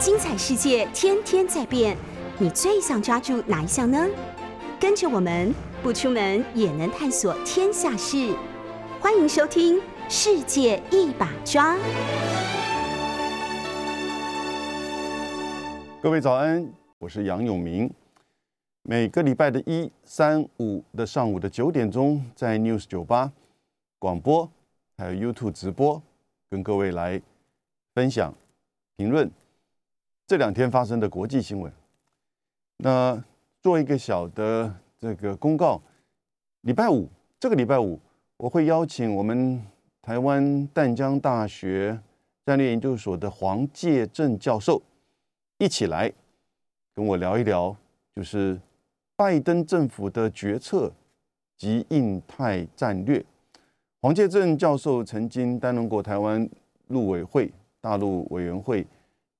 精彩世界天天在变，你最想抓住哪一项呢？跟着我们不出门也能探索天下事，欢迎收听《世界一把抓》。各位早安，我是杨永明。每个礼拜的一、三、五的上午的九点钟，在 News 酒吧广播，还有 YouTube 直播，跟各位来分享、评论这两天发生的国际新闻。那做一个小的这个公告，礼拜五这个礼拜五，我会邀请我们台湾淡江大学战略研究所的黄介正教授一起来跟我聊一聊，就是。拜登政府的决策及印太战略，黄介正教授曾经担任过台湾陆委会大陆委员会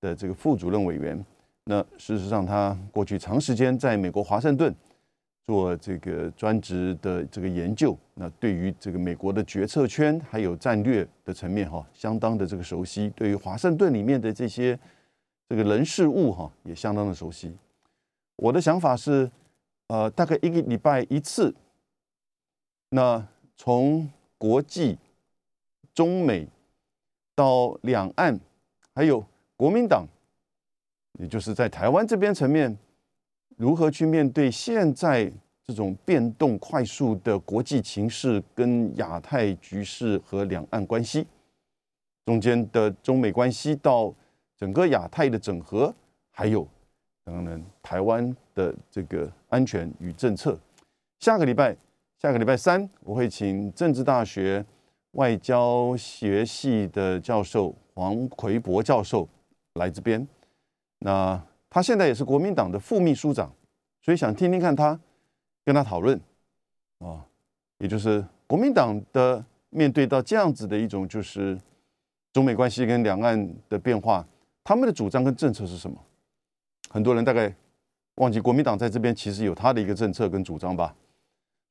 的这个副主任委员。那事实上，他过去长时间在美国华盛顿做这个专职的这个研究。那对于这个美国的决策圈还有战略的层面，哈，相当的这个熟悉。对于华盛顿里面的这些这个人事物，哈，也相当的熟悉。我的想法是。呃，大概一个礼拜一次。那从国际、中美到两岸，还有国民党，也就是在台湾这边层面，如何去面对现在这种变动快速的国际情势跟亚太局势和两岸关系中间的中美关系，到整个亚太的整合，还有。当然，台湾的这个安全与政策，下个礼拜，下个礼拜三，我会请政治大学外交学系的教授黄奎博教授来这边。那他现在也是国民党的副秘书长，所以想听听看他跟他讨论啊，也就是国民党的面对到这样子的一种就是中美关系跟两岸的变化，他们的主张跟政策是什么？很多人大概忘记国民党在这边其实有他的一个政策跟主张吧，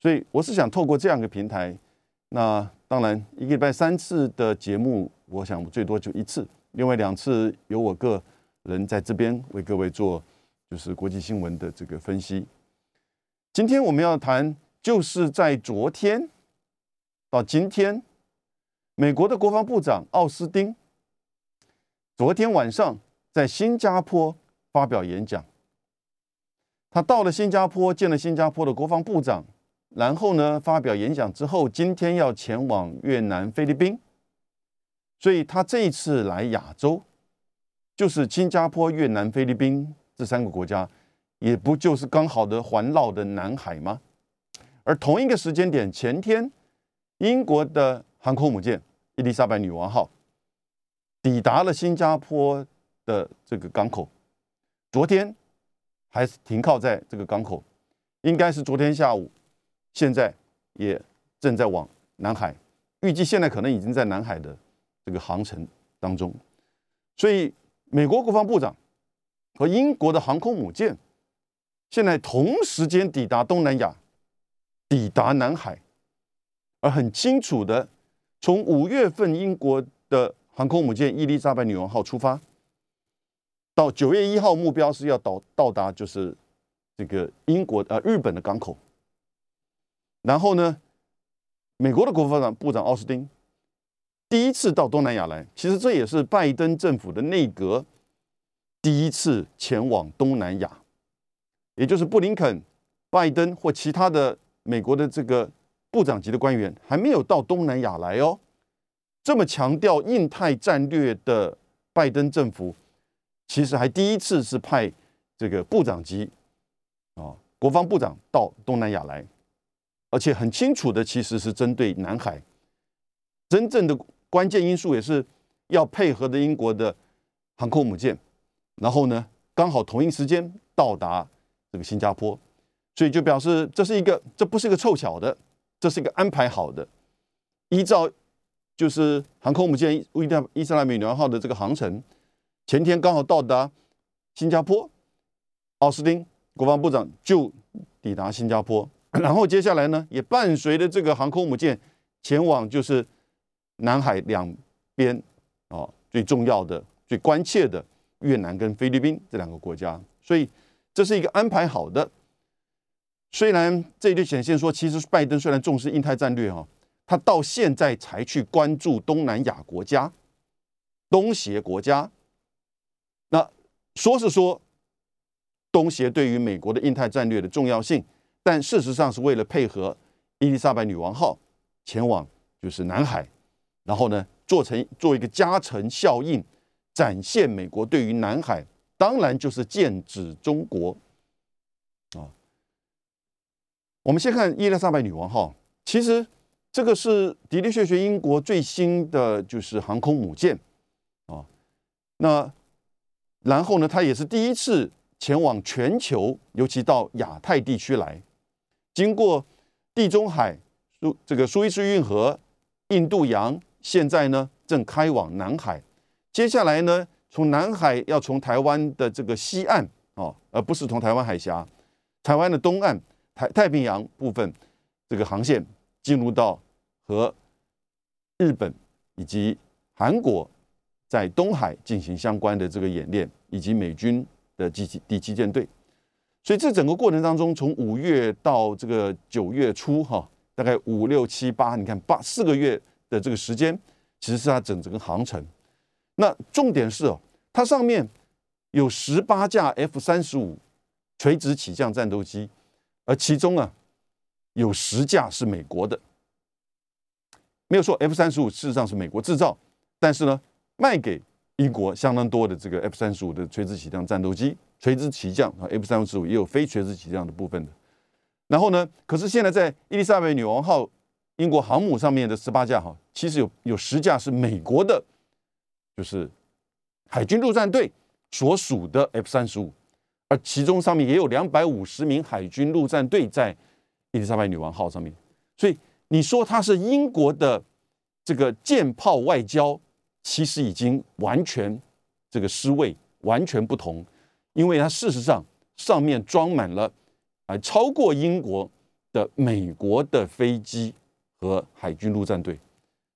所以我是想透过这样一个平台，那当然一个礼拜三次的节目，我想最多就一次，另外两次由我个人在这边为各位做就是国际新闻的这个分析。今天我们要谈，就是在昨天到今天，美国的国防部长奥斯汀昨天晚上在新加坡。发表演讲，他到了新加坡，见了新加坡的国防部长，然后呢，发表演讲之后，今天要前往越南、菲律宾，所以他这一次来亚洲，就是新加坡、越南、菲律宾这三个国家，也不就是刚好的环绕的南海吗？而同一个时间点，前天，英国的航空母舰伊丽莎白女王号抵达了新加坡的这个港口。昨天还是停靠在这个港口，应该是昨天下午，现在也正在往南海，预计现在可能已经在南海的这个航程当中。所以，美国国防部长和英国的航空母舰现在同时间抵达东南亚，抵达南海，而很清楚的，从五月份英国的航空母舰伊丽莎白女王号出发。到九月一号，目标是要到到达就是这个英国呃日本的港口。然后呢，美国的国防长部长奥斯汀第一次到东南亚来，其实这也是拜登政府的内阁第一次前往东南亚，也就是布林肯、拜登或其他的美国的这个部长级的官员还没有到东南亚来哦。这么强调印太战略的拜登政府。其实还第一次是派这个部长级啊，国防部长到东南亚来，而且很清楚的，其实是针对南海，真正的关键因素也是要配合的英国的航空母舰，然后呢，刚好同一时间到达这个新加坡，所以就表示这是一个，这不是一个凑巧的，这是一个安排好的，依照就是航空母舰伊伊伊斯兰美女王号的这个航程。前天刚好到达新加坡，奥斯汀国防部长就抵达新加坡，然后接下来呢，也伴随着这个航空母舰前往就是南海两边啊最重要的、最关切的越南跟菲律宾这两个国家，所以这是一个安排好的。虽然这就显现说，其实拜登虽然重视印太战略哈，他到现在才去关注东南亚国家、东协国家。那说是说东协对于美国的印太战略的重要性，但事实上是为了配合伊丽莎白女王号前往就是南海，然后呢做成做一个加成效应，展现美国对于南海，当然就是剑指中国。啊我们先看伊丽莎白女王号，其实这个是迪丽血学英国最新的就是航空母舰啊。那然后呢，它也是第一次前往全球，尤其到亚太地区来，经过地中海、苏这个苏伊士运河、印度洋，现在呢正开往南海。接下来呢，从南海要从台湾的这个西岸哦，而不是从台湾海峡，台湾的东岸。太太平洋部分这个航线进入到和日本以及韩国在东海进行相关的这个演练，以及美军的第七第七舰队，所以这整个过程当中，从五月到这个九月初，哈，大概五六七八，你看八四个月的这个时间，其实是它整整个航程。那重点是哦，它上面有十八架 F 三十五垂直起降战斗机。而其中啊，有十架是美国的，没有说 F 三十五事实上是美国制造，但是呢，卖给英国相当多的这个 F 三十五的垂直起降战斗机，垂直起降啊，F 三十五也有非垂直起降的部分的。然后呢，可是现在在伊丽莎白女王号英国航母上面的十八架哈，其实有有十架是美国的，就是海军陆战队所属的 F 三十五。而其中上面也有两百五十名海军陆战队在伊丽莎白女王号上面，所以你说它是英国的这个舰炮外交，其实已经完全这个失位，完全不同，因为它事实上上面装满了啊超过英国的美国的飞机和海军陆战队，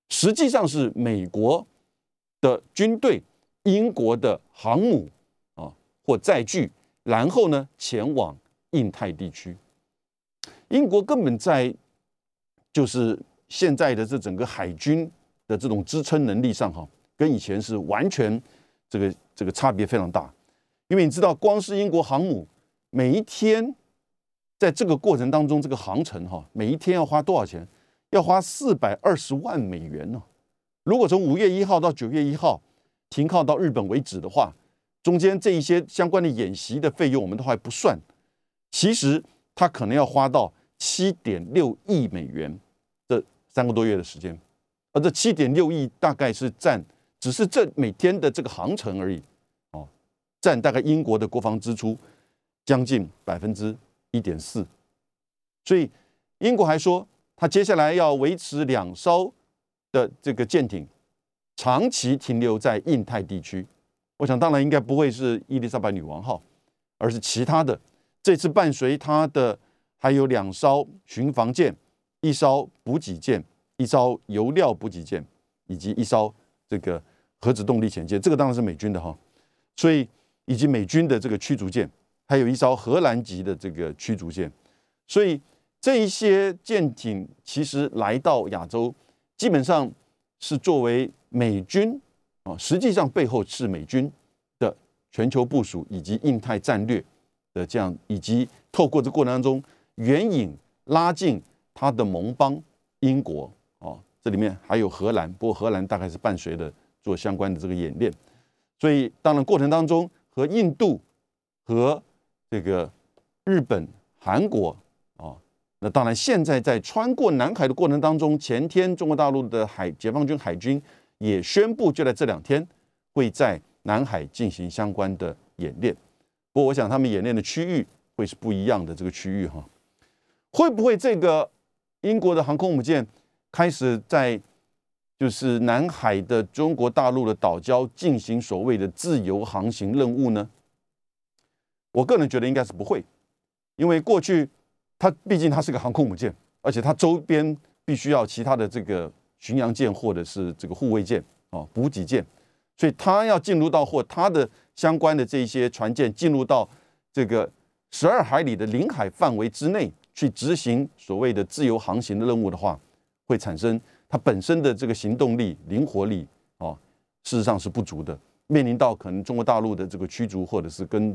实际上是美国的军队、英国的航母啊或载具。然后呢，前往印太地区。英国根本在就是现在的这整个海军的这种支撑能力上，哈，跟以前是完全这个这个差别非常大。因为你知道，光是英国航母每一天在这个过程当中，这个航程哈，每一天要花多少钱？要花四百二十万美元呢。如果从五月一号到九月一号停靠到日本为止的话。中间这一些相关的演习的费用，我们都还不算。其实它可能要花到七点六亿美元这三个多月的时间，而这七点六亿大概是占，只是这每天的这个航程而已，哦，占大概英国的国防支出将近百分之一点四。所以英国还说，它接下来要维持两艘的这个舰艇长期停留在印太地区。我想，当然应该不会是伊丽莎白女王号，而是其他的。这次伴随它的还有两艘巡防舰、一艘补给舰、一艘油料补给舰，以及一艘这个核子动力潜舰。这个当然是美军的哈，所以以及美军的这个驱逐舰，还有一艘荷兰级的这个驱逐舰。所以这一些舰艇其实来到亚洲，基本上是作为美军。啊，实际上背后是美军的全球部署以及印太战略的这样，以及透过这过程当中援引拉近他的盟邦英国啊，这里面还有荷兰，不过荷兰大概是伴随的做相关的这个演练，所以当然过程当中和印度和这个日本、韩国，那当然现在在穿过南海的过程当中，前天中国大陆的海解放军海军。也宣布，就在这两天会在南海进行相关的演练。不过，我想他们演练的区域会是不一样的。这个区域哈，会不会这个英国的航空母舰开始在就是南海的中国大陆的岛礁进行所谓的自由航行任务呢？我个人觉得应该是不会，因为过去它毕竟它是个航空母舰，而且它周边必须要其他的这个。巡洋舰或者是这个护卫舰啊，补给舰，所以它要进入到或它的相关的这些船舰进入到这个十二海里的领海范围之内去执行所谓的自由航行的任务的话，会产生它本身的这个行动力、灵活力啊，事实上是不足的，面临到可能中国大陆的这个驱逐或者是跟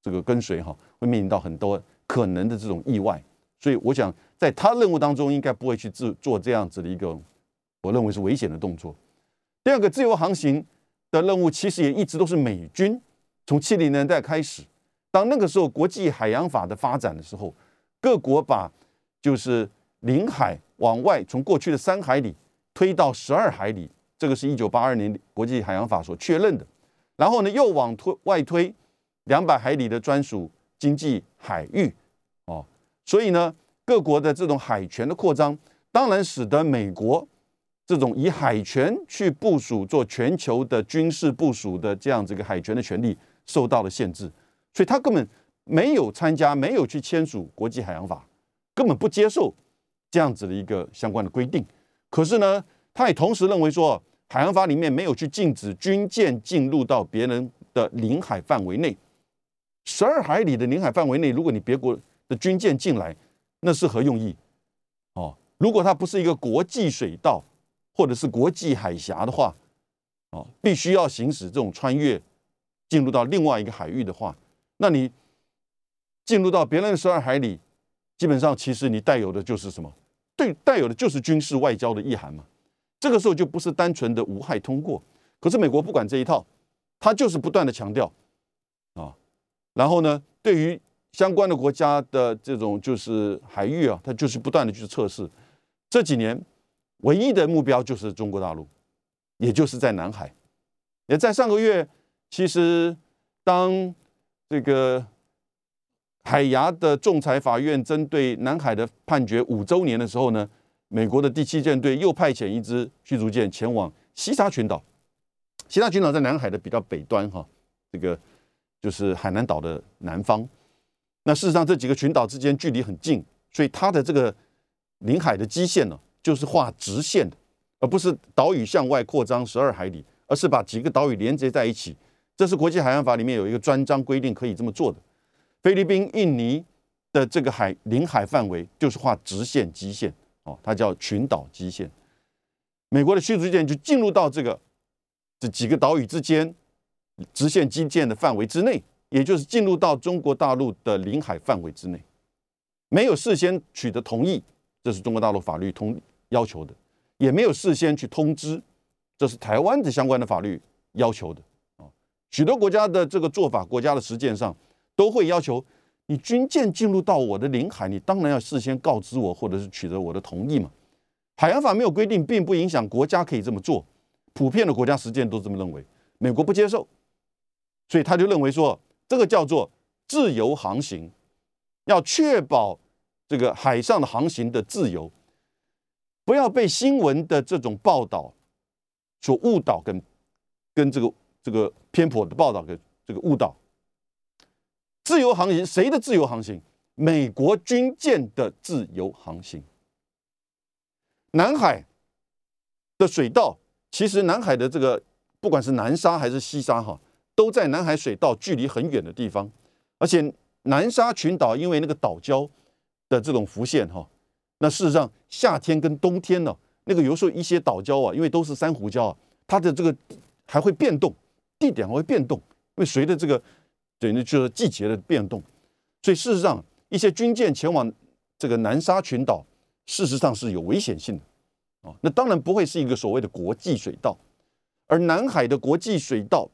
这个跟随哈，会面临到很多可能的这种意外。所以我想，在他任务当中，应该不会去做做这样子的一个，我认为是危险的动作。第二个，自由航行的任务其实也一直都是美军从七零年代开始，当那个时候国际海洋法的发展的时候，各国把就是领海往外从过去的三海里推到十二海里，这个是一九八二年国际海洋法所确认的。然后呢，又往推外推两百海里的专属经济海域，哦，所以呢，各国的这种海权的扩张，当然使得美国这种以海权去部署做全球的军事部署的这样子一个海权的权利受到了限制，所以他根本没有参加，没有去签署国际海洋法，根本不接受这样子的一个相关的规定。可是呢，他也同时认为说。海洋法里面没有去禁止军舰进入到别人的领海范围内，十二海里的领海范围内，如果你别国的军舰进来，那是何用意？哦，如果它不是一个国际水道或者是国际海峡的话，哦，必须要行使这种穿越进入到另外一个海域的话，那你进入到别人的十二海里，基本上其实你带有的就是什么？对，带有的就是军事外交的意涵嘛。这个时候就不是单纯的无害通过，可是美国不管这一套，他就是不断的强调啊，然后呢，对于相关的国家的这种就是海域啊，他就是不断的去测试。这几年唯一的目标就是中国大陆，也就是在南海。也在上个月，其实当这个海牙的仲裁法院针对南海的判决五周年的时候呢。美国的第七舰队又派遣一支驱逐舰前往西沙群岛。西沙群岛在南海的比较北端，哈，这个就是海南岛的南方。那事实上，这几个群岛之间距离很近，所以它的这个领海的基线呢，就是画直线的，而不是岛屿向外扩张十二海里，而是把几个岛屿连接在一起。这是国际海洋法里面有一个专章规定可以这么做的。菲律宾、印尼的这个海领海范围就是画直线基线。哦，它叫群岛基线。美国的驱逐舰就进入到这个这几个岛屿之间直线基建的范围之内，也就是进入到中国大陆的领海范围之内，没有事先取得同意，这是中国大陆法律通要求的，也没有事先去通知，这是台湾的相关的法律要求的。啊，许多国家的这个做法，国家的实践上都会要求。你军舰进入到我的领海，你当然要事先告知我，或者是取得我的同意嘛。海洋法没有规定，并不影响国家可以这么做。普遍的国家实践都这么认为，美国不接受，所以他就认为说，这个叫做自由航行，要确保这个海上的航行的自由，不要被新闻的这种报道所误导，跟跟这个这个偏颇的报道给这个误导。自由航行，谁的自由航行？美国军舰的自由航行。南海的水道，其实南海的这个不管是南沙还是西沙，哈，都在南海水道距离很远的地方。而且南沙群岛因为那个岛礁的这种浮现，哈，那事实上夏天跟冬天呢，那个有时候一些岛礁啊，因为都是珊瑚礁啊，它的这个还会变动，地点还会变动，因为随着这个。等于就是季节的变动，所以事实上，一些军舰前往这个南沙群岛，事实上是有危险性的啊。那当然不会是一个所谓的国际水道，而南海的国际水道，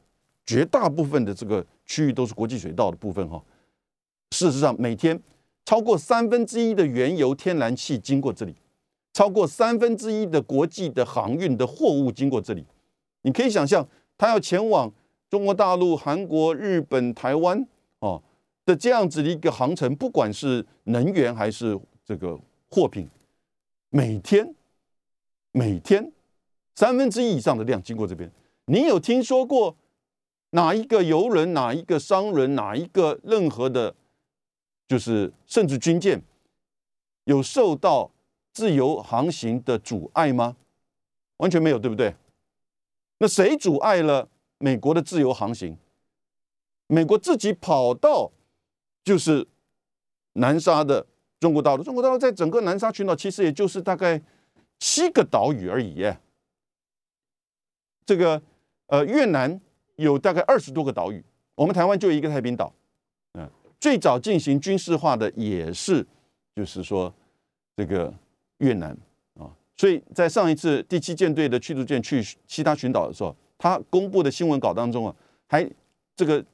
绝大部分的这个区域都是国际水道的部分哈。事实上，每天超过三分之一的原油、天然气经过这里，超过三分之一的国际的航运的货物经过这里，你可以想象，它要前往。中国大陆、韩国、日本、台湾哦的这样子的一个航程，不管是能源还是这个货品，每天每天三分之一以上的量经过这边，你有听说过哪一个游轮、哪一个商人、哪一个任何的，就是甚至军舰有受到自由航行的阻碍吗？完全没有，对不对？那谁阻碍了？美国的自由航行，美国自己跑到就是南沙的中国大陆，中国大陆在整个南沙群岛其实也就是大概七个岛屿而已。这个呃，越南有大概二十多个岛屿，我们台湾就一个太平岛。嗯，最早进行军事化的也是，就是说这个越南啊。所以在上一次第七舰队的驱逐舰去其他群岛的时候，他公布的新闻稿当中啊，还这个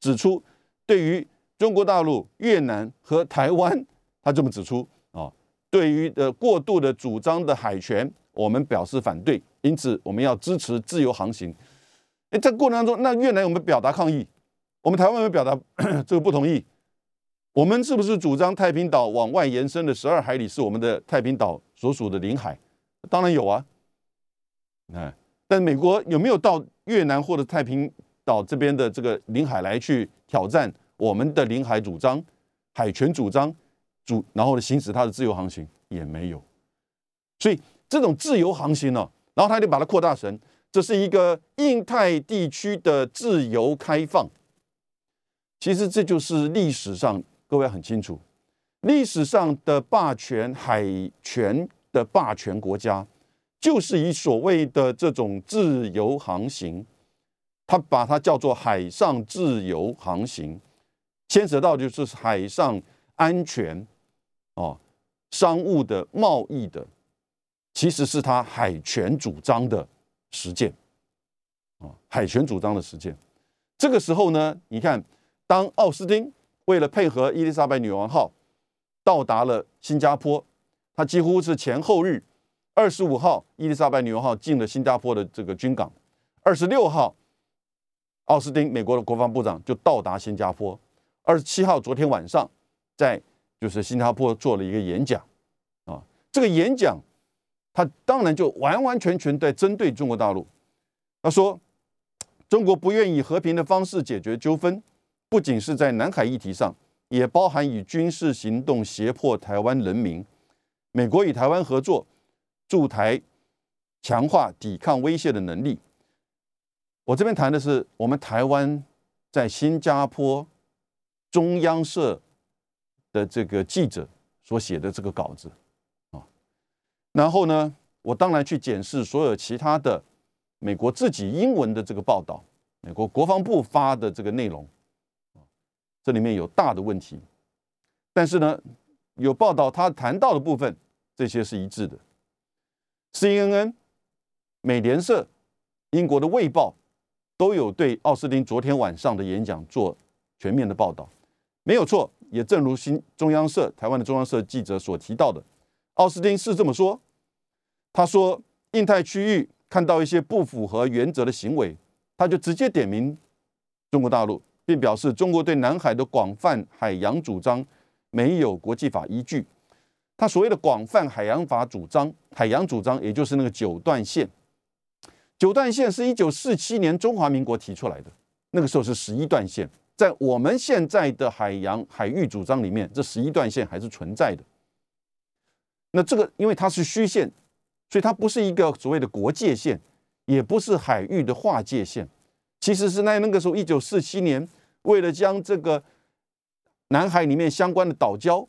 指出，对于中国大陆、越南和台湾，他这么指出啊，对于的过度的主张的海权，我们表示反对。因此，我们要支持自由航行。哎，在过程当中，那越南有没有表达抗议？我们台湾有没有表达 这个不同意？我们是不是主张太平岛往外延伸的十二海里是我们的太平岛所属的领海？当然有啊。哎，但美国有没有到越南或者太平岛这边的这个领海来去挑战我们的领海主张、海权主张主，然后呢行使它的自由航行也没有。所以这种自由航行呢？然后他就把它扩大成，这是一个印太地区的自由开放。其实这就是历史上各位很清楚，历史上的霸权海权的霸权国家，就是以所谓的这种自由航行，他把它叫做海上自由航行，牵扯到就是海上安全，哦，商务的贸易的。其实是他海权主张的实践，啊，海权主张的实践。这个时候呢，你看，当奥斯汀为了配合伊丽莎白女王号到达了新加坡，他几乎是前后日。二十五号，伊丽莎白女王号进了新加坡的这个军港；二十六号，奥斯汀美国的国防部长就到达新加坡；二十七号，昨天晚上在就是新加坡做了一个演讲，啊，这个演讲。他当然就完完全全在针对中国大陆。他说，中国不愿以和平的方式解决纠纷，不仅是在南海议题上，也包含以军事行动胁迫台湾人民。美国与台湾合作，驻台强化抵抗威胁的能力。我这边谈的是我们台湾在新加坡中央社的这个记者所写的这个稿子。然后呢，我当然去检视所有其他的美国自己英文的这个报道，美国国防部发的这个内容，这里面有大的问题。但是呢，有报道他谈到的部分，这些是一致的。CNN、美联社、英国的《卫报》都有对奥斯汀昨天晚上的演讲做全面的报道，没有错。也正如新中央社、台湾的中央社记者所提到的。奥斯汀是这么说，他说，印太区域看到一些不符合原则的行为，他就直接点名中国大陆，并表示中国对南海的广泛海洋主张没有国际法依据。他所谓的广泛海洋法主张，海洋主张也就是那个九段线。九段线是一九四七年中华民国提出来的，那个时候是十一段线，在我们现在的海洋海域主张里面，这十一段线还是存在的。那这个，因为它是虚线，所以它不是一个所谓的国界线，也不是海域的划界线，其实是在那个时候，一九四七年，为了将这个南海里面相关的岛礁，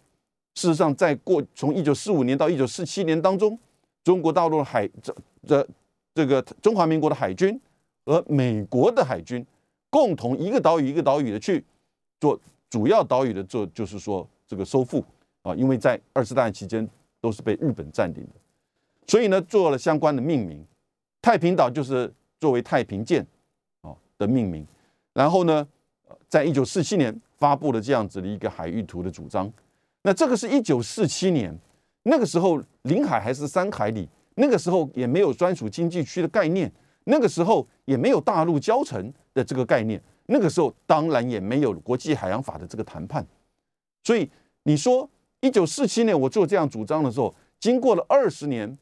事实上，在过从一九四五年到一九四七年当中，中国大陆的海这这这个中华民国的海军和美国的海军共同一个岛屿一个岛屿的去做主要岛屿的做，就是说这个收复啊，因为在二次大战期间。都是被日本占领的，所以呢，做了相关的命名，太平岛就是作为太平舰啊的命名。然后呢，在一九四七年发布了这样子的一个海域图的主张。那这个是一九四七年，那个时候领海还是三海里，那个时候也没有专属经济区的概念，那个时候也没有大陆交城的这个概念，那个时候当然也没有国际海洋法的这个谈判。所以你说。一九四七年，我做这样主张的时候，经过了二十年，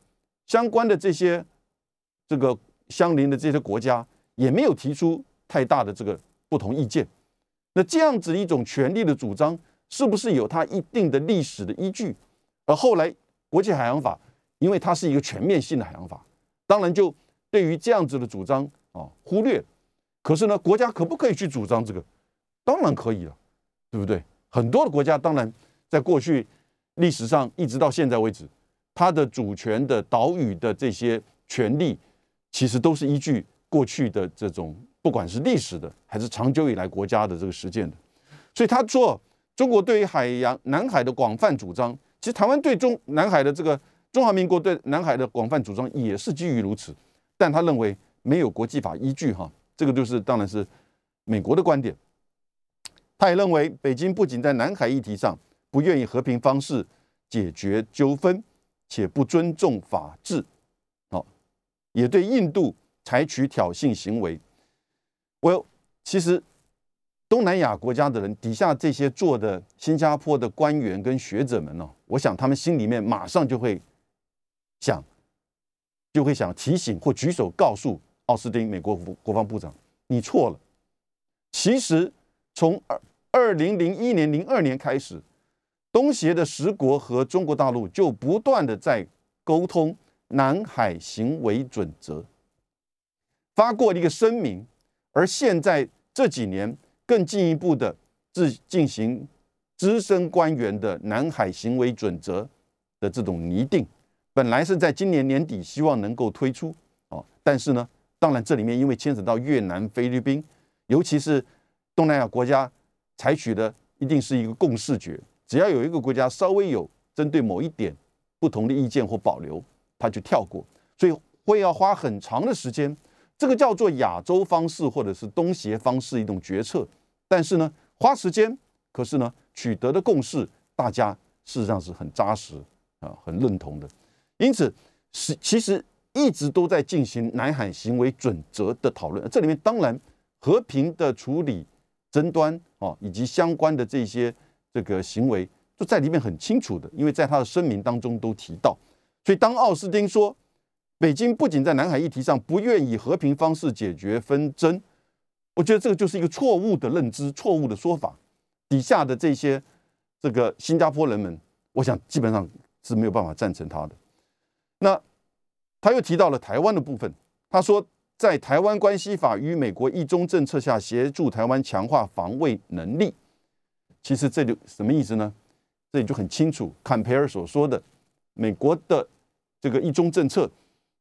相关的这些这个相邻的这些国家也没有提出太大的这个不同意见。那这样子一种权利的主张，是不是有它一定的历史的依据？而后来国际海洋法，因为它是一个全面性的海洋法，当然就对于这样子的主张啊忽略。可是呢，国家可不可以去主张这个？当然可以了，对不对？很多的国家当然在过去历史上一直到现在为止，它的主权的岛屿的这些权利，其实都是依据过去的这种不管是历史的还是长久以来国家的这个实践的。所以他说，中国对于海洋南海的广泛主张，其实台湾对中南海的这个中华民国对南海的广泛主张也是基于如此，但他认为没有国际法依据哈，这个就是当然是美国的观点。他也认为，北京不仅在南海议题上不愿意和平方式解决纠纷，且不尊重法治，哦，也对印度采取挑衅行为。我其实东南亚国家的人底下这些做的新加坡的官员跟学者们呢，我想他们心里面马上就会想，就会想提醒或举手告诉奥斯汀美国国防部长，你错了。其实从二。二零零一年、零二年开始，东协的十国和中国大陆就不断的在沟通南海行为准则，发过一个声明，而现在这几年更进一步的自进行资深官员的南海行为准则的这种拟定，本来是在今年年底希望能够推出哦，但是呢，当然这里面因为牵扯到越南、菲律宾，尤其是东南亚国家。采取的一定是一个共视觉，只要有一个国家稍微有针对某一点不同的意见或保留，他就跳过，所以会要花很长的时间。这个叫做亚洲方式或者是东协方式一种决策，但是呢，花时间，可是呢，取得的共识，大家事实上是很扎实啊，很认同的。因此，是其实一直都在进行南海行为准则的讨论。这里面当然和平的处理。争端啊，以及相关的这些这个行为，就在里面很清楚的，因为在他的声明当中都提到。所以当奥斯汀说北京不仅在南海议题上不愿以和平方式解决纷争，我觉得这个就是一个错误的认知、错误的说法。底下的这些这个新加坡人们，我想基本上是没有办法赞成他的。那他又提到了台湾的部分，他说。在台湾关系法与美国一中政策下，协助台湾强化防卫能力。其实这就什么意思呢？这里就很清楚，坎培尔所说的美国的这个一中政策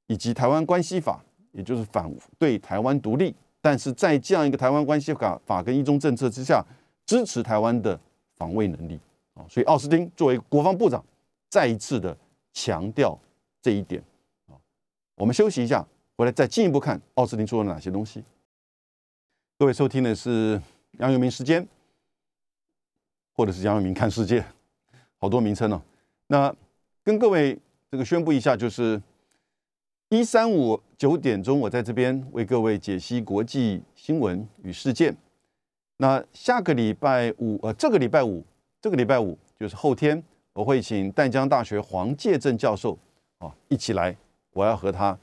以及台湾关系法，也就是反对台湾独立，但是在这样一个台湾关系法法跟一中政策之下，支持台湾的防卫能力啊。所以奥斯汀作为国防部长，再一次的强调这一点啊。我们休息一下。回来再进一步看奥斯汀说了哪些东西。各位收听的是杨永明时间，或者是杨永明看世界，好多名称哦。那跟各位这个宣布一下，就是一三五九点钟，我在这边为各位解析国际新闻与事件。那下个礼拜五，呃，这个礼拜五，这个礼拜五就是后天，我会请淡江大学黄介正教授啊一起来，我要和他。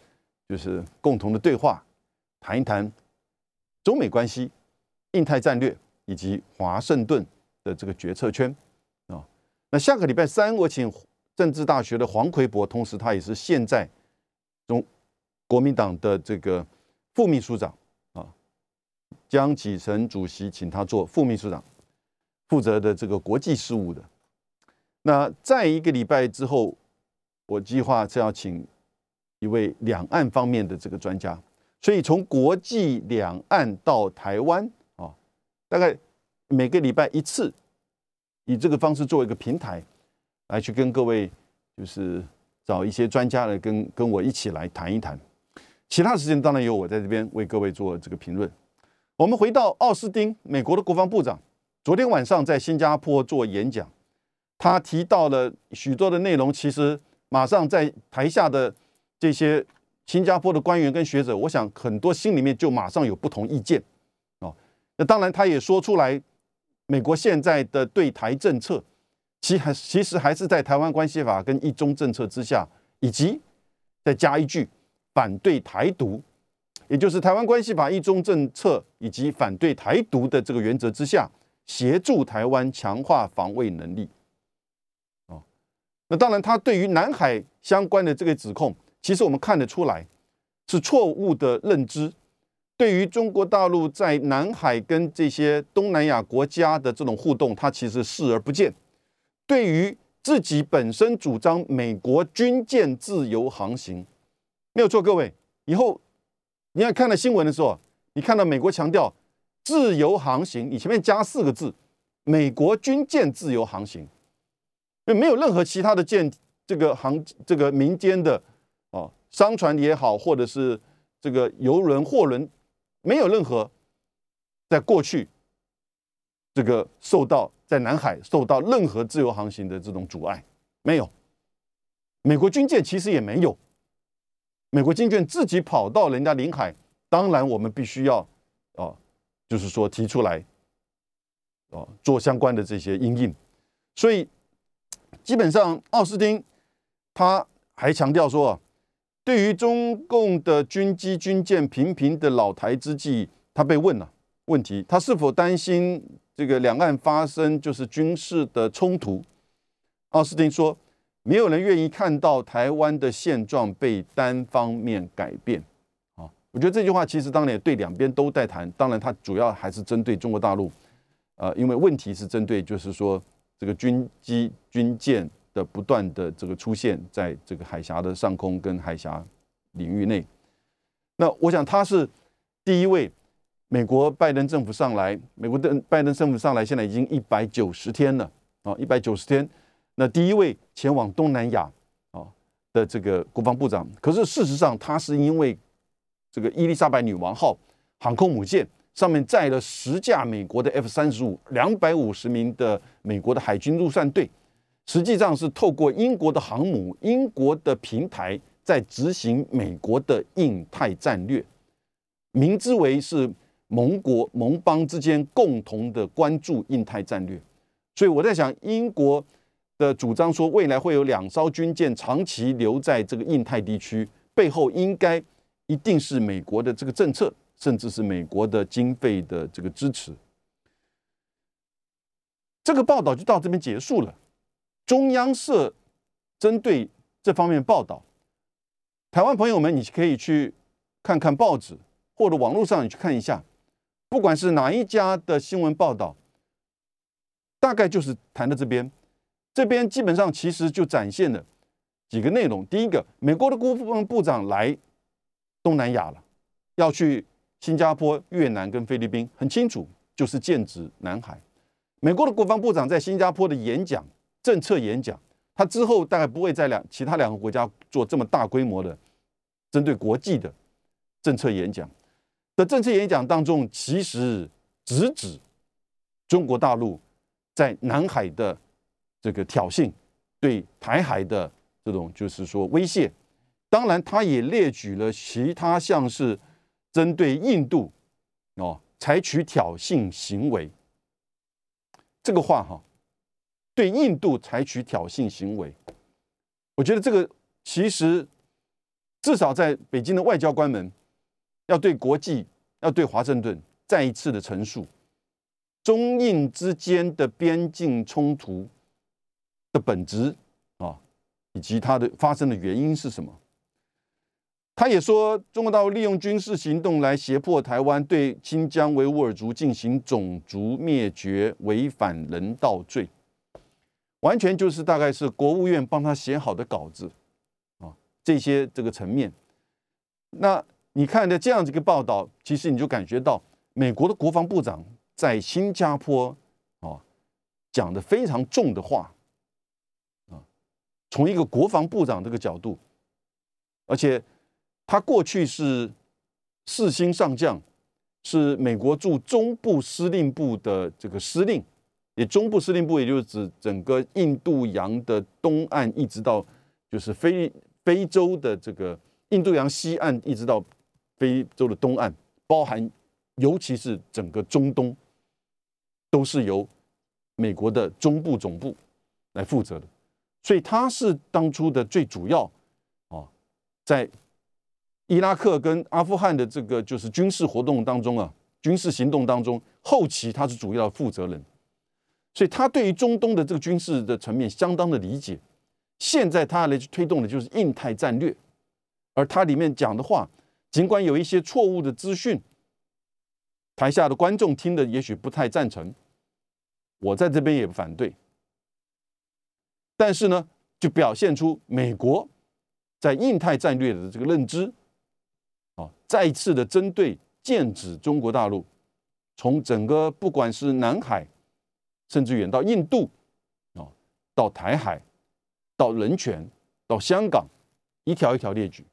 就是共同的对话，谈一谈中美关系、印太战略以及华盛顿的这个决策圈啊。那下个礼拜三，我请政治大学的黄奎博，同时他也是现在中国民党的这个副秘书长啊，江启臣主席请他做副秘书长，负责的这个国际事务的。那在一个礼拜之后，我计划是要请。一位两岸方面的这个专家，所以从国际两岸到台湾啊，大概每个礼拜一次，以这个方式作为一个平台，来去跟各位就是找一些专家来跟跟我一起来谈一谈。其他时间当然由我在这边为各位做这个评论。我们回到奥斯汀，美国的国防部长，昨天晚上在新加坡做演讲，他提到了许多的内容，其实马上在台下的。这些新加坡的官员跟学者，我想很多心里面就马上有不同意见哦。那当然，他也说出来，美国现在的对台政策，其还其实还是在台湾关系法跟一中政策之下，以及再加一句反对台独，也就是台湾关系法一中政策以及反对台独的这个原则之下，协助台湾强化防卫能力。哦，那当然，他对于南海相关的这个指控。其实我们看得出来，是错误的认知。对于中国大陆在南海跟这些东南亚国家的这种互动，他其实视而不见。对于自己本身主张美国军舰自由航行，没有错，各位以后你要看到新闻的时候，你看到美国强调自由航行，你前面加四个字“美国军舰自由航行”，因为没有任何其他的舰，这个航这个民间的哦商船也好，或者是这个游轮、货轮。没有任何在过去这个受到在南海受到任何自由航行的这种阻碍，没有。美国军舰其实也没有，美国军舰自己跑到人家领海，当然我们必须要哦，就是说提出来哦，做相关的这些应应。所以基本上，奥斯汀他还强调说。对于中共的军机、军舰频频的老台之际，他被问了问题：他是否担心这个两岸发生就是军事的冲突？奥斯汀说：“没有人愿意看到台湾的现状被单方面改变。”啊，我觉得这句话其实当然也对两边都在谈，当然他主要还是针对中国大陆，呃，因为问题是针对就是说这个军机、军舰。的不断的这个出现在这个海峡的上空跟海峡领域内，那我想他是第一位美国拜登政府上来，美国的拜登政府上来现在已经一百九十天了啊，一百九十天，那第一位前往东南亚啊的这个国防部长，可是事实上他是因为这个伊丽莎白女王号航空母舰上面载了十架美国的 F 三十五，两百五十名的美国的海军陆战队。实际上是透过英国的航母、英国的平台，在执行美国的印太战略，明之为是盟国盟邦之间共同的关注印太战略。所以我在想，英国的主张说未来会有两艘军舰长期留在这个印太地区，背后应该一定是美国的这个政策，甚至是美国的经费的这个支持。这个报道就到这边结束了。中央社针对这方面报道，台湾朋友们，你可以去看看报纸或者网络上你去看一下，不管是哪一家的新闻报道，大概就是谈到这边，这边基本上其实就展现了几个内容。第一个，美国的国防部长来东南亚了，要去新加坡、越南跟菲律宾，很清楚就是剑指南海。美国的国防部长在新加坡的演讲。政策演讲，他之后大概不会在两其他两个国家做这么大规模的针对国际的政策演讲。的政策演讲当中，其实直指中国大陆在南海的这个挑衅，对台海的这种就是说威胁。当然，他也列举了其他像是针对印度哦采取挑衅行为。这个话哈。对印度采取挑衅行为，我觉得这个其实至少在北京的外交官们要对国际、要对华盛顿再一次的陈述，中印之间的边境冲突的本质啊，以及它的发生的原因是什么。他也说，中国大陆利用军事行动来胁迫台湾对新疆维吾尔族进行种族灭绝，违反人道罪。完全就是大概是国务院帮他写好的稿子，啊，这些这个层面，那你看的这样子一个报道，其实你就感觉到美国的国防部长在新加坡啊讲的非常重的话，啊，从一个国防部长这个角度，而且他过去是四星上将，是美国驻中部司令部的这个司令。也中部司令部，也就是指整个印度洋的东岸，一直到就是非非洲的这个印度洋西岸，一直到非洲的东岸，包含尤其是整个中东，都是由美国的中部总部来负责的。所以他是当初的最主要啊，在伊拉克跟阿富汗的这个就是军事活动当中啊，军事行动当中，后期他是主要负责人。所以他对于中东的这个军事的层面相当的理解，现在他来推动的就是印太战略，而他里面讲的话，尽管有一些错误的资讯，台下的观众听的也许不太赞成，我在这边也不反对。但是呢，就表现出美国在印太战略的这个认知，啊，再一次的针对剑指中国大陆，从整个不管是南海，甚至远到印度，啊，到台海，到人权，到香港，一条一条列举。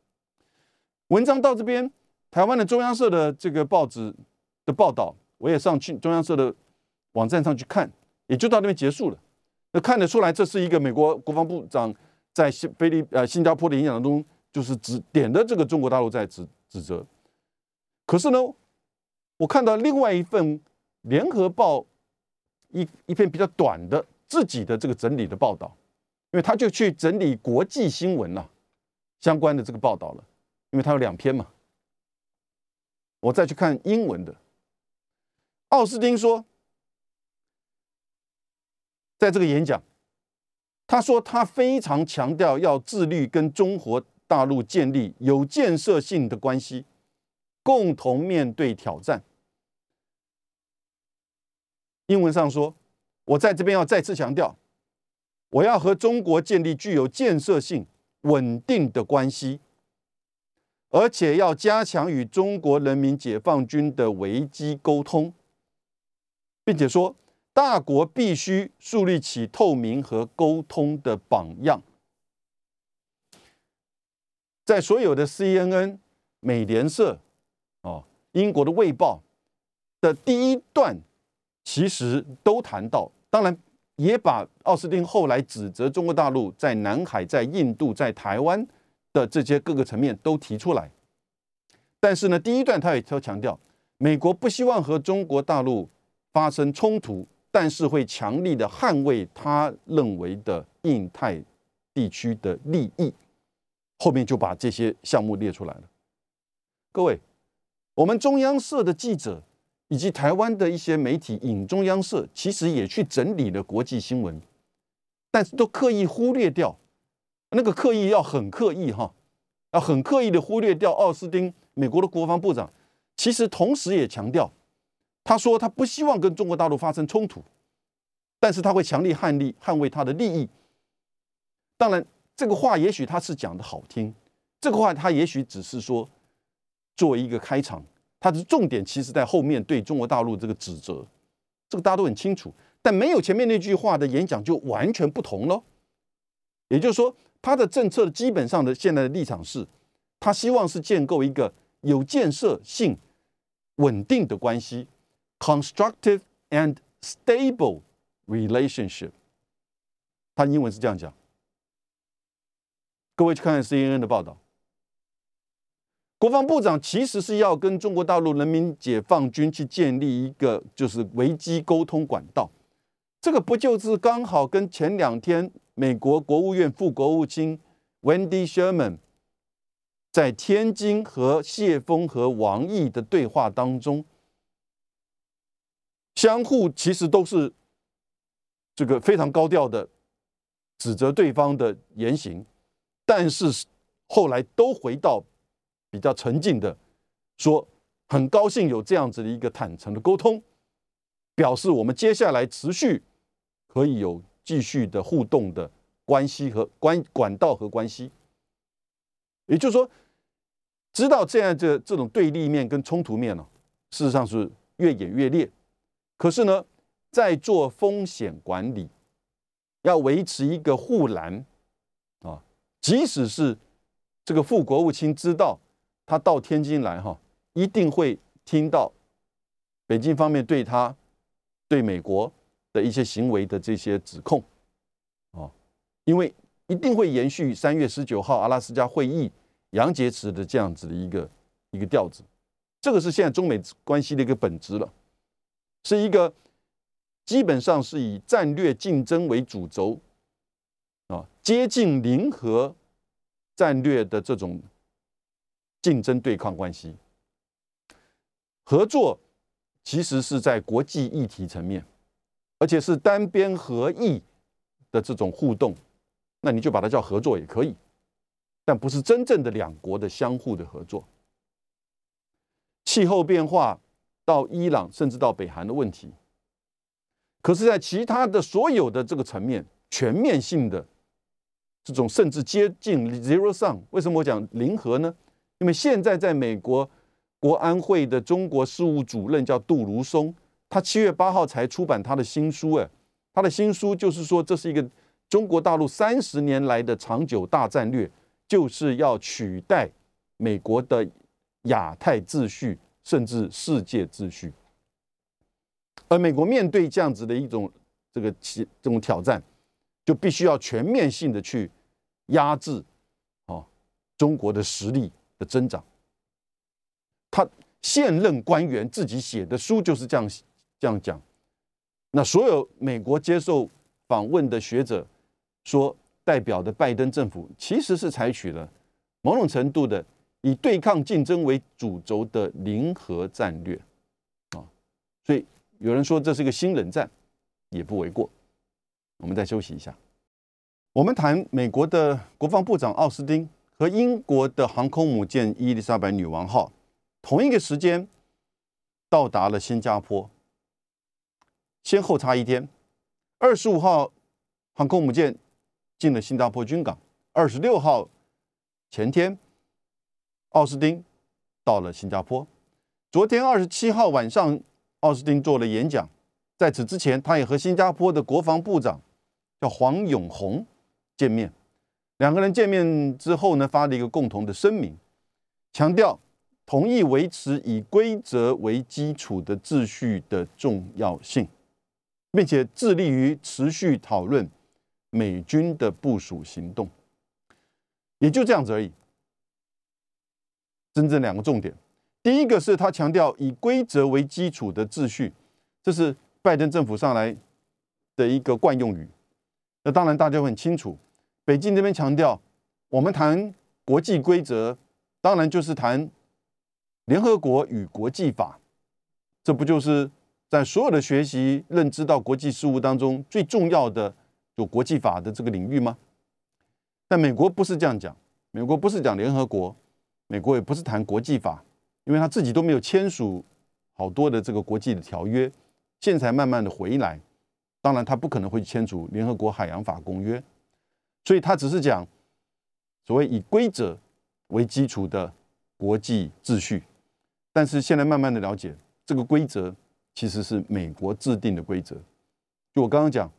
文章到这边，台湾的中央社的这个报纸的报道，我也上去中央社的网站上去看，也就到那边结束了。那看得出来，这是一个美国国防部长在新菲律呃新加坡的演讲中，就是指点的这个中国大陆在指指责。可是呢，我看到另外一份联合报一一篇比较短的自己的这个整理的报道，因为他就去整理国际新闻了相关的这个报道了，因为他有两篇嘛。我再去看英文的，奥斯汀说。在这个演讲，他说他非常强调要自律跟中国大陆建立有建设性的关系，共同面对挑战。英文上说，我在这边要再次强调，我要和中国建立具有建设性、稳定的关系，而且要加强与中国人民解放军的危机沟通，并且说。大国必须树立起透明和沟通的榜样。在所有的 CNN、美联社、哦，英国的《卫报》的第一段，其实都谈到，当然也把奥斯汀后来指责中国大陆在南海、在印度、在台湾的这些各个层面都提出来。但是呢，第一段他也都强调，美国不希望和中国大陆发生冲突。但是会强力的捍卫他认为的印太地区的利益，后面就把这些项目列出来了。各位，我们中央社的记者以及台湾的一些媒体引中央社，其实也去整理了国际新闻，但是都刻意忽略掉那个刻意要很刻意哈，要很刻意的忽略掉奥斯汀美国的国防部长，其实同时也强调。他说他不希望跟中国大陆发生冲突，但是他会强力捍力捍卫他的利益。当然，这个话也许他是讲的好听，这个话他也许只是说作为一个开场，他的重点其实在后面对中国大陆这个指责，这个大家都很清楚。但没有前面那句话的演讲就完全不同喽。也就是说，他的政策基本上的现在的立场是，他希望是建构一个有建设性、稳定的关系。Constructive and stable relationship，他英文是这样讲。各位去看看 CNN 的报道，国防部长其实是要跟中国大陆人民解放军去建立一个就是危机沟通管道。这个不就是刚好跟前两天美国国务院副国务卿 Wendy Sherman 在天津和谢峰和王毅的对话当中？相互其实都是这个非常高调的指责对方的言行，但是后来都回到比较沉静的说，很高兴有这样子的一个坦诚的沟通，表示我们接下来持续可以有继续的互动的关系和关管道和关系，也就是说，知道这样这这种对立面跟冲突面呢，事实上是越演越烈。可是呢，在做风险管理，要维持一个护栏啊，即使是这个副国务卿知道他到天津来哈，一定会听到北京方面对他对美国的一些行为的这些指控啊，因为一定会延续三月十九号阿拉斯加会议杨洁篪的这样子的一个一个调子，这个是现在中美关系的一个本质了。是一个基本上是以战略竞争为主轴啊，接近零和战略的这种竞争对抗关系。合作其实是在国际议题层面，而且是单边合意的这种互动，那你就把它叫合作也可以，但不是真正的两国的相互的合作。气候变化。到伊朗，甚至到北韩的问题。可是，在其他的所有的这个层面，全面性的这种甚至接近 zero sum，为什么我讲零和呢？因为现在在美国国安会的中国事务主任叫杜如松，他七月八号才出版他的新书，哎，他的新书就是说这是一个中国大陆三十年来的长久大战略，就是要取代美国的亚太秩序，甚至世界秩序。而美国面对这样子的一种这个其这种挑战，就必须要全面性的去压制哦中国的实力的增长。他现任官员自己写的书就是这样这样讲。那所有美国接受访问的学者说，代表的拜登政府其实是采取了某种程度的以对抗竞争为主轴的零和战略啊，所以。有人说这是一个新冷战，也不为过。我们再休息一下。我们谈美国的国防部长奥斯汀和英国的航空母舰伊丽莎白女王号同一个时间到达了新加坡，先后差一天。二十五号航空母舰进了新加坡军港，二十六号前天奥斯汀到了新加坡。昨天二十七号晚上。奥斯汀做了演讲，在此之前，他也和新加坡的国防部长叫黄永红见面。两个人见面之后呢，发了一个共同的声明，强调同意维持以规则为基础的秩序的重要性，并且致力于持续讨论美军的部署行动。也就这样子而已。真正两个重点。第一个是他强调以规则为基础的秩序，这是拜登政府上来的一个惯用语。那当然大家很清楚，北京这边强调，我们谈国际规则，当然就是谈联合国与国际法，这不就是在所有的学习认知到国际事务当中最重要的有国际法的这个领域吗？但美国不是这样讲，美国不是讲联合国，美国也不是谈国际法。因为他自己都没有签署好多的这个国际的条约，现在才慢慢的回来。当然，他不可能会签署联合国海洋法公约，所以他只是讲所谓以规则为基础的国际秩序。但是现在慢慢的了解，这个规则其实是美国制定的规则。就我刚刚讲，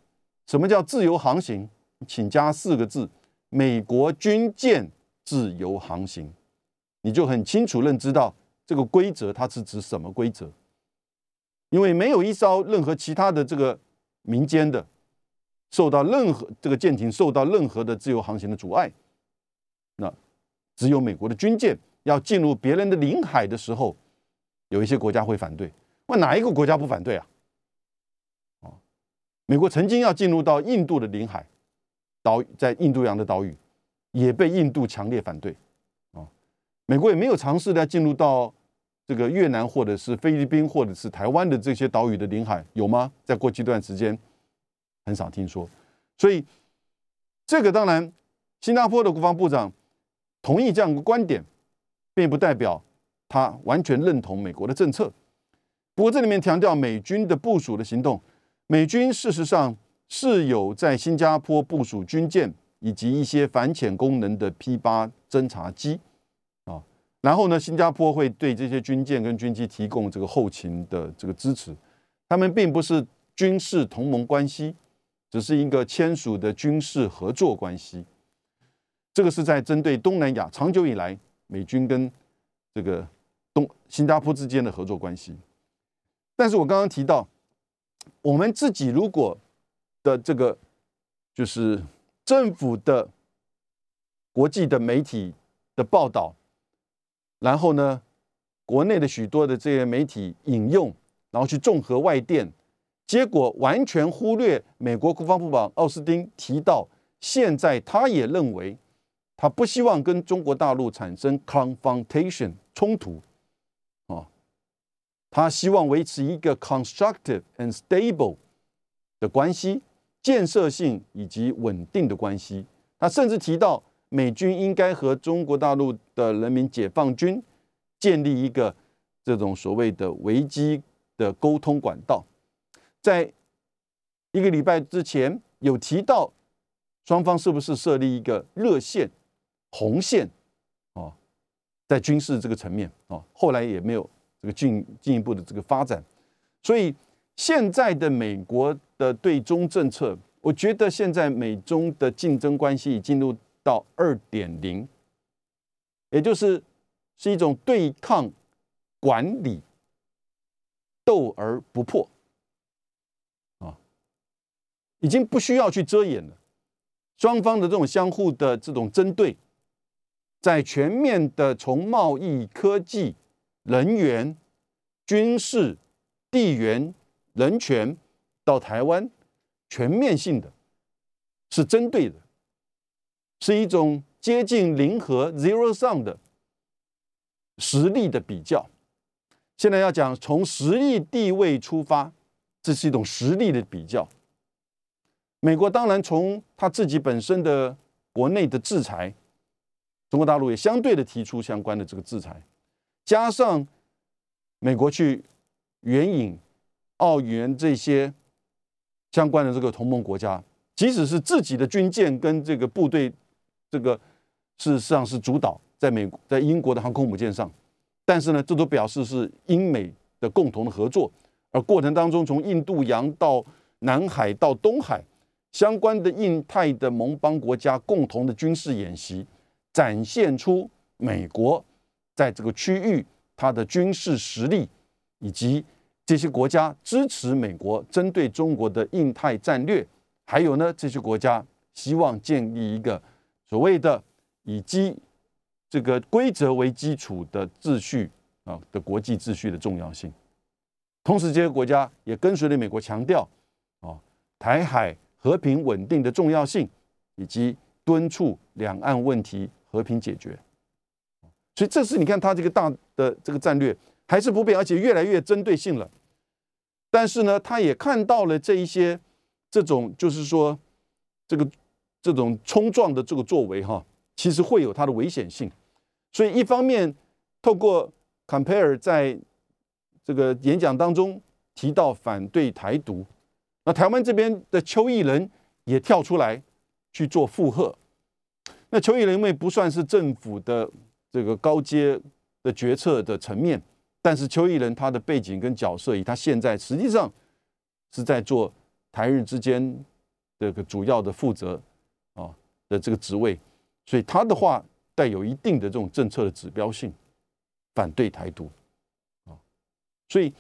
什么叫自由航行？请加四个字：美国军舰自由航行，你就很清楚认知到。这个规则它是指什么规则？因为没有一艘任何其他的这个民间的受到任何这个舰艇受到任何的自由航行的阻碍，那只有美国的军舰要进入别人的领海的时候，有一些国家会反对。那哪一个国家不反对啊？哦，美国曾经要进入到印度的领海岛，在印度洋的岛屿也被印度强烈反对。哦，美国也没有尝试的进入到。这个越南或者是菲律宾或者是台湾的这些岛屿的领海有吗？在过去一段时间很少听说，所以这个当然，新加坡的国防部长同意这样一个观点，并不代表他完全认同美国的政策。不过这里面强调美军的部署的行动，美军事实上是有在新加坡部署军舰以及一些反潜功能的 P 八侦察机。然后呢，新加坡会对这些军舰跟军机提供这个后勤的这个支持，他们并不是军事同盟关系，只是一个签署的军事合作关系。这个是在针对东南亚长久以来美军跟这个东新加坡之间的合作关系。但是我刚刚提到，我们自己如果的这个就是政府的国际的媒体的报道。然后呢，国内的许多的这些媒体引用，然后去综合外电，结果完全忽略美国国防部长奥斯汀提到，现在他也认为，他不希望跟中国大陆产生 confrontation 冲突，啊，他希望维持一个 constructive and stable 的关系，建设性以及稳定的关系。他甚至提到。美军应该和中国大陆的人民解放军建立一个这种所谓的危机的沟通管道。在一个礼拜之前有提到，双方是不是设立一个热线、红线？哦，在军事这个层面哦，后来也没有这个进进一步的这个发展。所以现在的美国的对中政策，我觉得现在美中的竞争关系已进入到二点零，也就是是一种对抗管理，斗而不破。已经不需要去遮掩了，双方的这种相互的这种针对，在全面的从贸易、科技、人员、军事、地缘、人权到台湾，全面性的，是针对的，是一种接近零和 （zero sum） 的实力的比较。现在要讲从实力地位出发，这是一种实力的比较。美国当然从他自己本身的国内的制裁，中国大陆也相对的提出相关的这个制裁，加上美国去援引澳元这些相关的这个同盟国家，即使是自己的军舰跟这个部队，这个事实上是主导在美在英国的航空母舰上，但是呢，这都表示是英美的共同的合作，而过程当中从印度洋到南海到东海。相关的印太的盟邦国家共同的军事演习，展现出美国在这个区域它的军事实力，以及这些国家支持美国针对中国的印太战略，还有呢，这些国家希望建立一个所谓的以基这个规则为基础的秩序啊的国际秩序的重要性。同时，这些国家也跟随着美国强调啊，台海。和平稳定的重要性，以及敦促两岸问题和平解决，所以这是你看他这个大的这个战略还是不变，而且越来越针对性了。但是呢，他也看到了这一些这种就是说这个这种冲撞的这个作为哈，其实会有它的危险性。所以一方面透过 Compare 在这个演讲当中提到反对台独。那台湾这边的邱毅人也跳出来去做附和。那邱毅人因为不算是政府的这个高阶的决策的层面，但是邱毅人他的背景跟角色，以他现在实际上是在做台日之间这个主要的负责啊的这个职位，所以他的话带有一定的这种政策的指标性，反对台独啊，所以。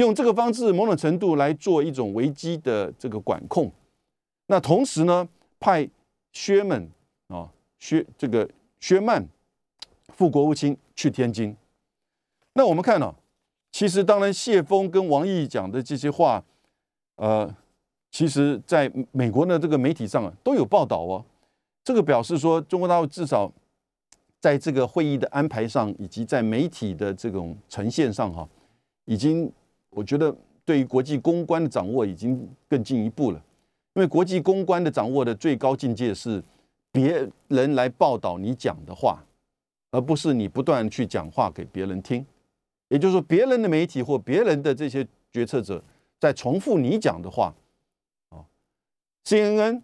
用这个方式，某种程度来做一种危机的这个管控。那同时呢，派薛曼啊，薛这个薛曼副国务卿去天津。那我们看呢，其实当然谢峰跟王毅讲的这些话，呃，其实在美国的这个媒体上啊都有报道哦。这个表示说，中国大陆至少在这个会议的安排上，以及在媒体的这种呈现上哈，已经。我觉得对于国际公关的掌握已经更进一步了，因为国际公关的掌握的最高境界是别人来报道你讲的话，而不是你不断去讲话给别人听。也就是说，别人的媒体或别人的这些决策者在重复你讲的话。啊，CNN、《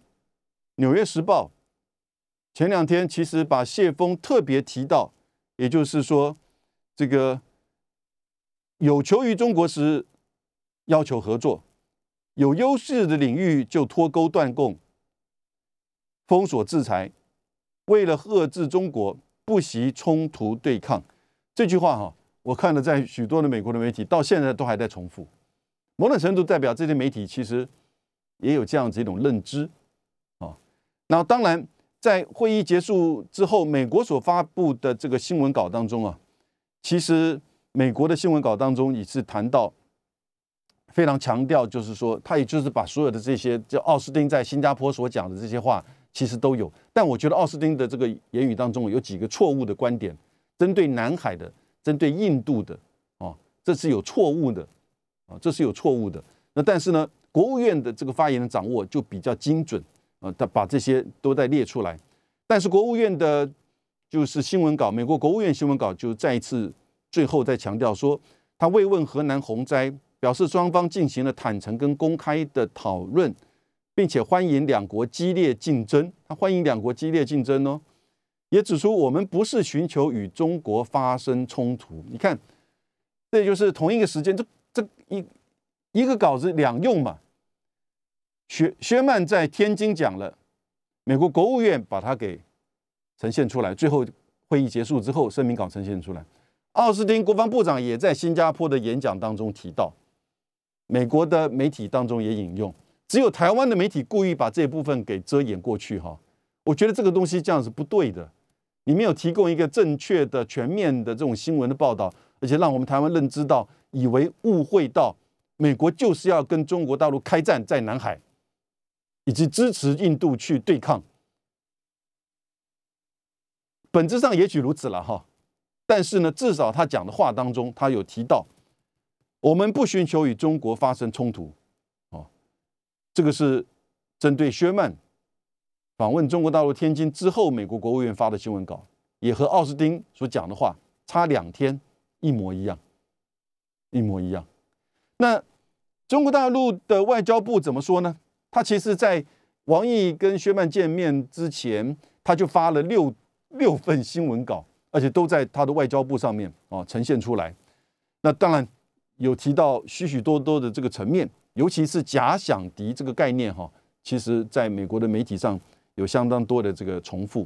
纽约时报》前两天其实把谢峰特别提到，也就是说这个。有求于中国时，要求合作；有优势的领域就脱钩断供、封锁制裁。为了遏制中国，不惜冲突对抗。这句话哈，我看了在许多的美国的媒体到现在都还在重复。某种程度代表这些媒体其实也有这样子一种认知啊。那当然，在会议结束之后，美国所发布的这个新闻稿当中啊，其实。美国的新闻稿当中也是谈到，非常强调，就是说，他也就是把所有的这些，就奥斯汀在新加坡所讲的这些话，其实都有。但我觉得奥斯汀的这个言语当中有几个错误的观点，针对南海的，针对印度的，哦，这是有错误的，啊，这是有错误的。那但是呢，国务院的这个发言的掌握就比较精准，啊，他把这些都在列出来。但是国务院的，就是新闻稿，美国国务院新闻稿就再一次。最后再强调说，他慰问河南洪灾，表示双方进行了坦诚跟公开的讨论，并且欢迎两国激烈竞争。他欢迎两国激烈竞争哦，也指出我们不是寻求与中国发生冲突。你看，这就是同一个时间，这这一一个稿子两用嘛。薛薛曼在天津讲了，美国国务院把它给呈现出来，最后会议结束之后，声明稿呈现出来。奥斯汀国防部长也在新加坡的演讲当中提到，美国的媒体当中也引用，只有台湾的媒体故意把这部分给遮掩过去哈。我觉得这个东西这样是不对的，你没有提供一个正确的、全面的这种新闻的报道，而且让我们台湾认知到，以为误会到美国就是要跟中国大陆开战在南海，以及支持印度去对抗，本质上也许如此了哈。但是呢，至少他讲的话当中，他有提到，我们不寻求与中国发生冲突，哦，这个是针对薛曼访问中国大陆天津之后，美国国务院发的新闻稿，也和奥斯汀所讲的话差两天一模一样，一模一样。那中国大陆的外交部怎么说呢？他其实，在王毅跟薛曼见面之前，他就发了六六份新闻稿。而且都在他的外交部上面啊呈现出来。那当然有提到许许多多的这个层面，尤其是假想敌这个概念哈，其实在美国的媒体上有相当多的这个重复。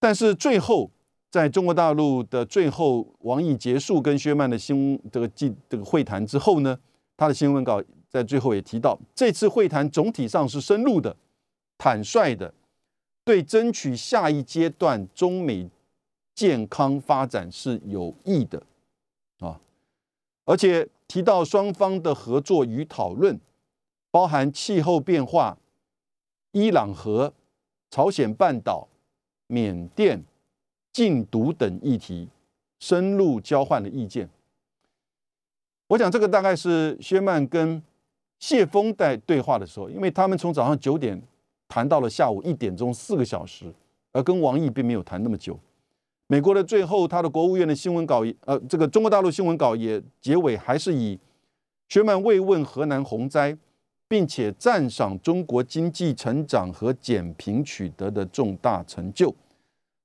但是最后在中国大陆的最后，王毅结束跟薛曼的新这个记这个会谈之后呢，他的新闻稿在最后也提到，这次会谈总体上是深入的、坦率的，对争取下一阶段中美。健康发展是有益的啊，而且提到双方的合作与讨论，包含气候变化、伊朗核、朝鲜半岛、缅甸禁毒等议题，深入交换了意见。我想这个大概是薛曼跟谢峰在对话的时候，因为他们从早上九点谈到了下午一点钟，四个小时，而跟王毅并没有谈那么久。美国的最后，他的国务院的新闻稿，呃，这个中国大陆新闻稿也结尾还是以薛曼慰问河南洪灾，并且赞赏中国经济成长和减贫取得的重大成就，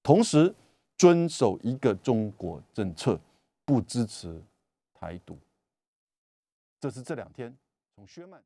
同时遵守一个中国政策，不支持台独。这是这两天从薛曼。